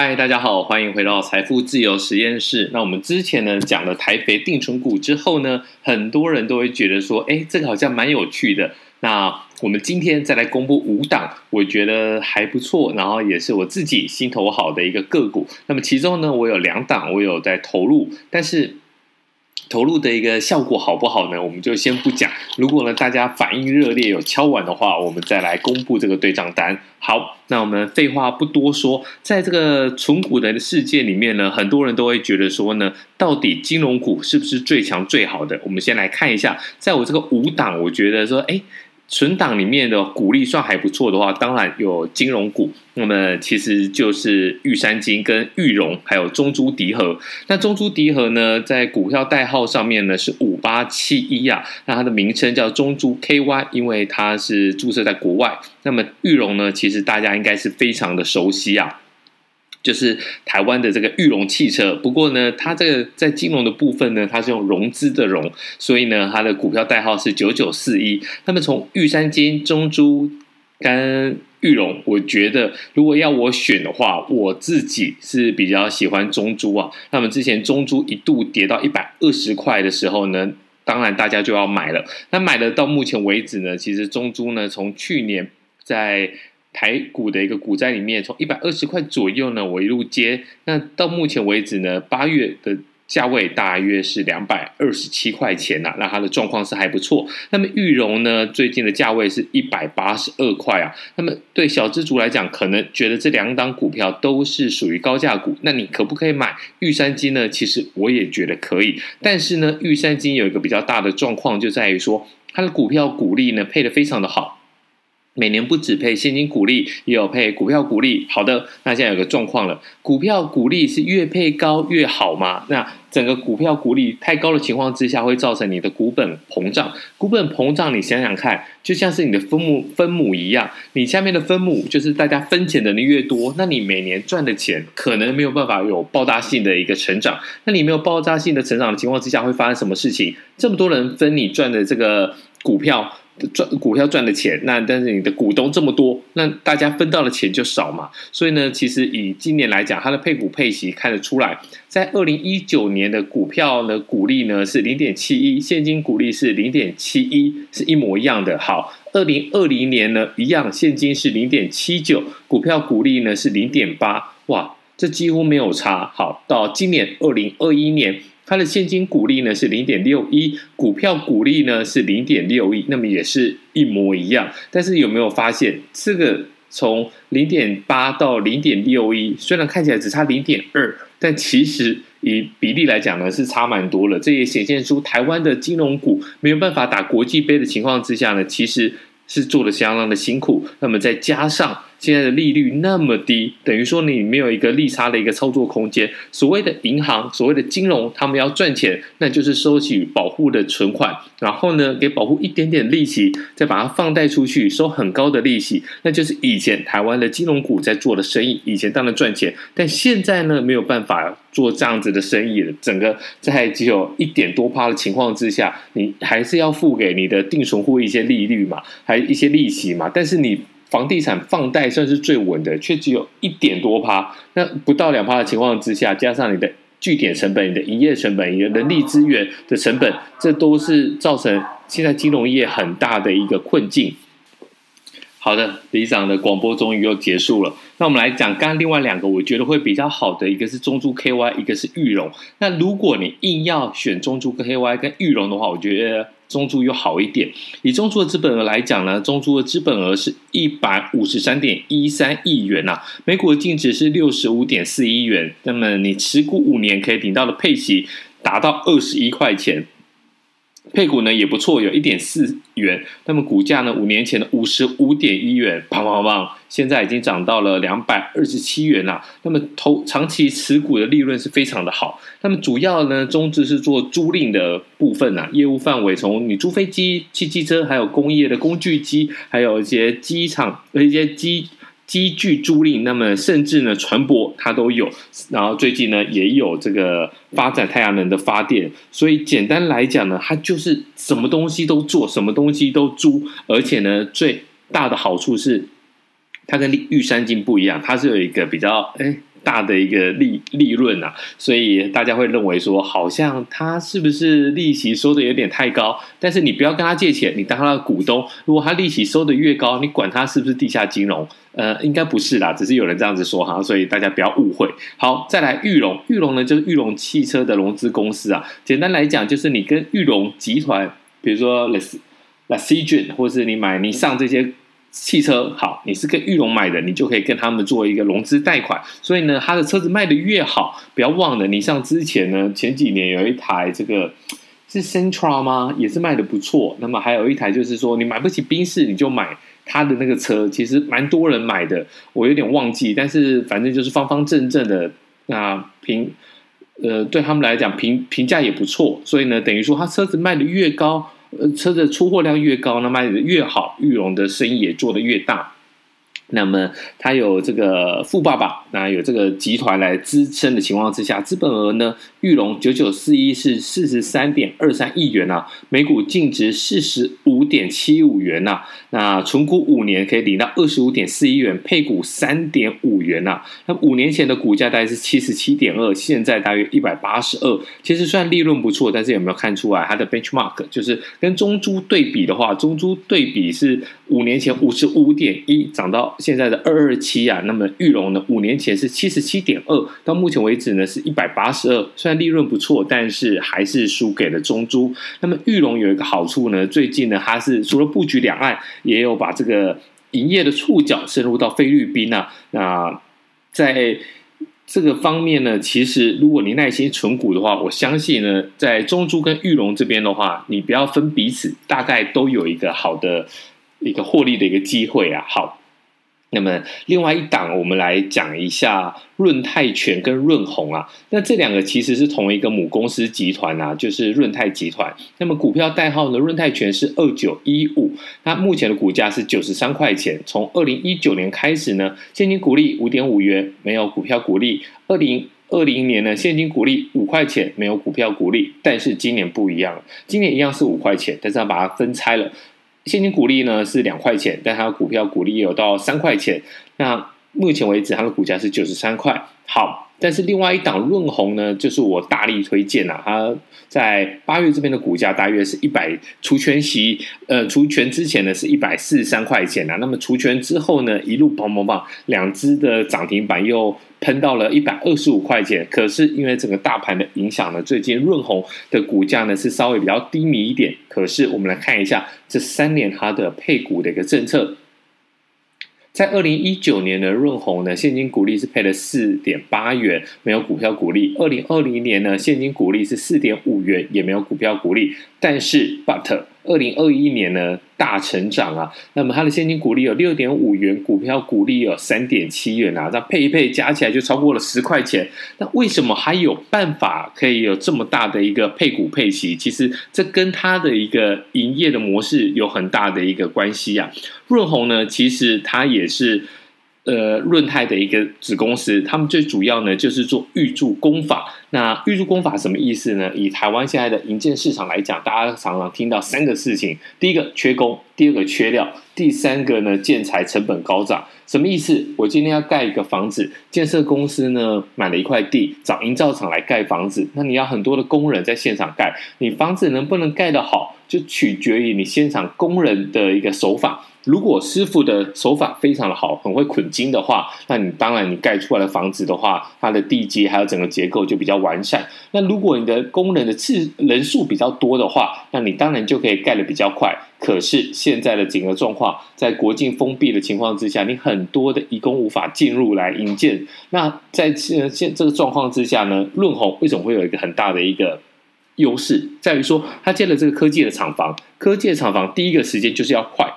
嗨，大家好，欢迎回到财富自由实验室。那我们之前呢讲了台肥定存股之后呢，很多人都会觉得说，哎，这个好像蛮有趣的。那我们今天再来公布五档，我觉得还不错，然后也是我自己心头好的一个个股。那么其中呢，我有两档我有在投入，但是。投入的一个效果好不好呢？我们就先不讲。如果呢大家反应热烈有敲碗的话，我们再来公布这个对账单。好，那我们废话不多说，在这个存股的世界里面呢，很多人都会觉得说呢，到底金融股是不是最强最好的？我们先来看一下，在我这个五档，我觉得说，哎。存档里面的股利算还不错的话，当然有金融股，那么其实就是玉山金跟裕融，还有中珠迪和。那中珠迪和呢，在股票代号上面呢是五八七一啊，那它的名称叫中珠 KY，因为它是注册在国外。那么裕融呢，其实大家应该是非常的熟悉啊。就是台湾的这个裕融汽车，不过呢，它这个在金融的部分呢，它是用融资的融，所以呢，它的股票代号是九九四一。那么从玉山金、中珠跟裕融，我觉得如果要我选的话，我自己是比较喜欢中珠啊。那么之前中珠一度跌到一百二十块的时候呢，当然大家就要买了。那买了到目前为止呢，其实中珠呢，从去年在台股的一个股灾里面，从一百二十块左右呢，我一路接，那到目前为止呢，八月的价位大约是两百二十七块钱呐、啊，那它的状况是还不错。那么裕融呢，最近的价位是一百八十二块啊。那么对小资族来讲，可能觉得这两档股票都是属于高价股，那你可不可以买玉山金呢？其实我也觉得可以，但是呢，玉山金有一个比较大的状况，就在于说它的股票股利呢配得非常的好。每年不只配现金股利，也有配股票股利。好的，那现在有个状况了，股票股利是越配高越好吗？那整个股票股利太高的情况之下，会造成你的股本膨胀。股本膨胀，你想想看，就像是你的分母分母一样，你下面的分母就是大家分钱的人越多，那你每年赚的钱可能没有办法有爆炸性的一个成长。那你没有爆炸性的成长的情况之下，会发生什么事情？这么多人分你赚的这个股票。赚股票赚的钱，那但是你的股东这么多，那大家分到的钱就少嘛。所以呢，其实以今年来讲，它的配股配息看得出来，在二零一九年的股票的股利呢是零点七一，现金股利是零点七一，是一模一样的。好，二零二零年呢一样，现金是零点七九，股票股利呢是零点八，哇，这几乎没有差。好，到今年二零二一年。它的现金股利呢是零点六一，股票股利呢是零点六一，那么也是一模一样。但是有没有发现，这个从零点八到零点六一，虽然看起来只差零点二，但其实以比例来讲呢是差蛮多了。这也显现出台湾的金融股没有办法打国际杯的情况之下呢，其实是做的相当的辛苦。那么再加上。现在的利率那么低，等于说你没有一个利差的一个操作空间。所谓的银行，所谓的金融，他们要赚钱，那就是收取保护的存款，然后呢，给保护一点点利息，再把它放贷出去，收很高的利息，那就是以前台湾的金融股在做的生意。以前当然赚钱，但现在呢，没有办法做这样子的生意了。整个在只有一点多趴的情况之下，你还是要付给你的定存户一些利率嘛，还有一些利息嘛，但是你。房地产放贷算是最稳的，却只有一点多趴。那不到两趴的情况之下，加上你的据点成本、你的营业成本、你的人力资源的成本，这都是造成现在金融业很大的一个困境。好的，李长的广播终于又结束了。那我们来讲，刚刚另外两个，我觉得会比较好的，一个是中珠 KY，一个是裕融。那如果你硬要选中珠 KY 跟裕融的话，我觉得。中珠又好一点，以中珠的资本额来讲呢，中珠的资本额是一百五十三点一三亿元呐、啊，每股的净值是六十五点四一元，那么你持股五年可以领到的配息达到二十一块钱。配股呢也不错，有一点四元。那么股价呢，五年前的五十五点一元，砰砰砰，现在已经涨到了两百二十七元了。那么投长期持股的利润是非常的好。那么主要呢，中资是做租赁的部分啊，业务范围从你租飞机、汽机车，还有工业的工具机，还有一些机场一些机。积聚租赁，那么甚至呢，船舶它都有。然后最近呢，也有这个发展太阳能的发电。所以简单来讲呢，它就是什么东西都做，什么东西都租。而且呢，最大的好处是，它跟玉山金不一样，它是有一个比较哎大的一个利利润啊，所以大家会认为说，好像他是不是利息收的有点太高？但是你不要跟他借钱，你当他的股东，如果他利息收的越高，你管他是不是地下金融？呃，应该不是啦，只是有人这样子说哈，所以大家不要误会。好，再来裕隆，裕隆呢就是裕隆汽车的融资公司啊，简单来讲就是你跟裕隆集团，比如说 Leasing 或是你买你上这些。汽车好，你是跟裕隆买的，你就可以跟他们做一个融资贷款。所以呢，他的车子卖得越好，不要忘了，你像之前呢，前几年有一台这个 是 Sentra 吗？也是卖得不错。那么还有一台就是说，你买不起宾士，你就买他的那个车，其实蛮多人买的。我有点忘记，但是反正就是方方正正的。那评呃，对他们来讲评评价也不错。所以呢，等于说他车子卖得越高。呃，车子出货量越高，那卖的越好，玉龙的生意也做得越大。那么，他有这个富爸爸，那有这个集团来支撑的情况之下，资本额呢，裕隆九九四一是四十三点二三亿元啊，每股净值四十五点七五元呐、啊，那存股五年可以领到二十五点四一元，配股三点五元呐、啊。那五年前的股价大概是七十七点二，现在大约一百八十二。其实算利润不错，但是有没有看出来它的 benchmark 就是跟中珠对比的话，中珠对比是五年前五十五点一涨到。现在的二二七啊，那么玉龙呢？五年前是七十七点二，到目前为止呢是一百八十二。虽然利润不错，但是还是输给了中租。那么玉龙有一个好处呢，最近呢它是除了布局两岸，也有把这个营业的触角深入到菲律宾啊。那在这个方面呢，其实如果你耐心存股的话，我相信呢，在中租跟玉龙这边的话，你不要分彼此，大概都有一个好的一个获利的一个机会啊。好。那么，另外一档，我们来讲一下润泰全跟润红啊。那这两个其实是同一个母公司集团啊，就是润泰集团。那么股票代号呢，润泰全是二九一五，它目前的股价是九十三块钱。从二零一九年开始呢，现金股利五点五元，没有股票股利。二零二零年呢，现金股利五块钱，没有股票股利。但是今年不一样，今年一样是五块钱，但是要把它分拆了。现金股利呢是两块钱，但它的股票股利有到三块钱。那目前为止，它的股价是九十三块。好，但是另外一档润红呢，就是我大力推荐啊。它在八月这边的股价大约是一百除权息，呃，除权之前呢是一百四十三块钱啊。那么除权之后呢，一路砰砰砰，两只的涨停板又。喷到了一百二十五块钱，可是因为整个大盘的影响呢，最近润红的股价呢是稍微比较低迷一点。可是我们来看一下这三年它的配股的一个政策，在二零一九年的润红呢，现金股利是配了四点八元，没有股票股利；二零二零年呢，现金股利是四点五元，也没有股票股利。但是，but 二零二一年呢，大成长啊，那么它的现金股利有六点五元，股票股利有三点七元啊，那配一配加起来就超过了十块钱。那为什么还有办法可以有这么大的一个配股配息？其实这跟它的一个营业的模式有很大的一个关系啊。润红呢，其实它也是。呃，润泰的一个子公司，他们最主要呢就是做预铸工法。那预铸工法什么意思呢？以台湾现在的营建市场来讲，大家常常听到三个事情：第一个缺工，第二个缺料，第三个呢建材成本高涨。什么意思？我今天要盖一个房子，建设公司呢买了一块地，找营造厂来盖房子。那你要很多的工人在现场盖，你房子能不能盖得好，就取决于你现场工人的一个手法。如果师傅的手法非常的好，很会捆金的话，那你当然你盖出来的房子的话，它的地基还有整个结构就比较完善。那如果你的工人的次人数比较多的话，那你当然就可以盖得比较快。可是现在的整个状况，在国境封闭的情况之下，你很多的移工无法进入来营建。那在现现这个状况之下呢，润红为什么会有一个很大的一个优势，在于说他建了这个科技的厂房，科技的厂房第一个时间就是要快。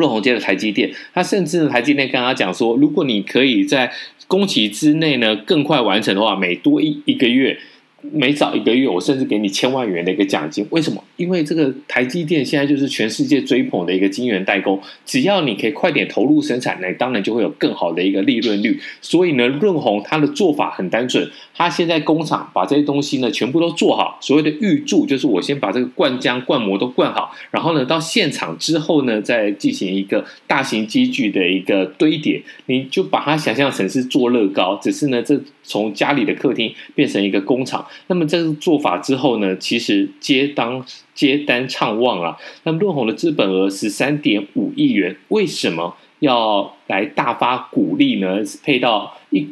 润红接了台积电，他甚至，台积电跟他讲说，如果你可以在工期之内呢更快完成的话，每多一一个月，每早一个月，我甚至给你千万元的一个奖金。为什么？因为这个台积电现在就是全世界追捧的一个晶圆代工，只要你可以快点投入生产，那当然就会有更好的一个利润率。所以呢，润鸿它的做法很单纯，它现在工厂把这些东西呢全部都做好，所谓的预铸就是我先把这个灌浆、灌模都灌好，然后呢到现场之后呢再进行一个大型机具的一个堆叠，你就把它想象成是做乐高，只是呢这从家里的客厅变成一个工厂。那么这个做法之后呢，其实接单接单畅旺啊。那么润红的资本额十三点五亿元，为什么要来大发鼓励呢？配到一。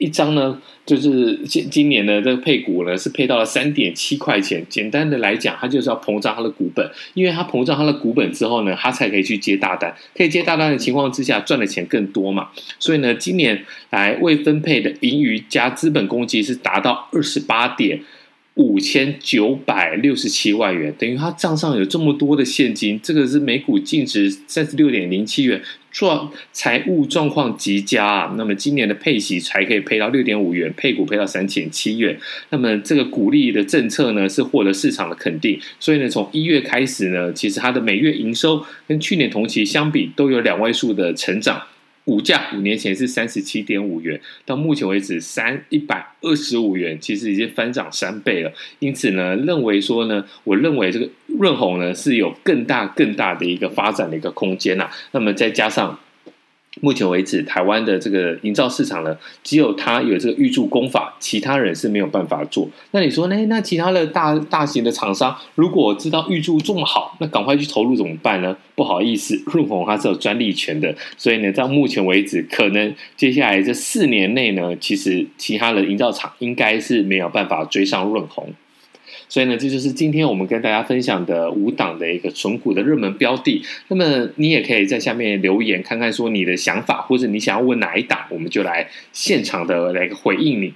一张呢，就是今今年的这个配股呢，是配到了三点七块钱。简单的来讲，它就是要膨胀它的股本，因为它膨胀它的股本之后呢，它才可以去接大单，可以接大单的情况之下，赚的钱更多嘛。所以呢，今年来未分配的盈余加资本公积是达到二十八点。五千九百六十七万元，等于他账上有这么多的现金，这个是每股净值三十六点零七元，状财务状况极佳啊。那么今年的配息才可以配到六点五元，配股配到三点七元。那么这个股利的政策呢，是获得市场的肯定。所以呢，从一月开始呢，其实它的每月营收跟去年同期相比，都有两位数的成长。股价五年前是三十七点五元，到目前为止三一百二十五元，其实已经翻涨三倍了。因此呢，认为说呢，我认为这个润红呢是有更大更大的一个发展的一个空间呐。那么再加上。目前为止，台湾的这个营造市场呢，只有他有这个预铸工法，其他人是没有办法做。那你说呢？那其他的大大型的厂商，如果知道预铸这么好，那赶快去投入怎么办呢？不好意思，润鸿它是有专利权的，所以呢，到目前为止，可能接下来这四年内呢，其实其他的营造厂应该是没有办法追上润鸿。所以呢，这就是今天我们跟大家分享的五档的一个纯股的热门标的。那么你也可以在下面留言，看看说你的想法，或者你想要问哪一档，我们就来现场的来回应你。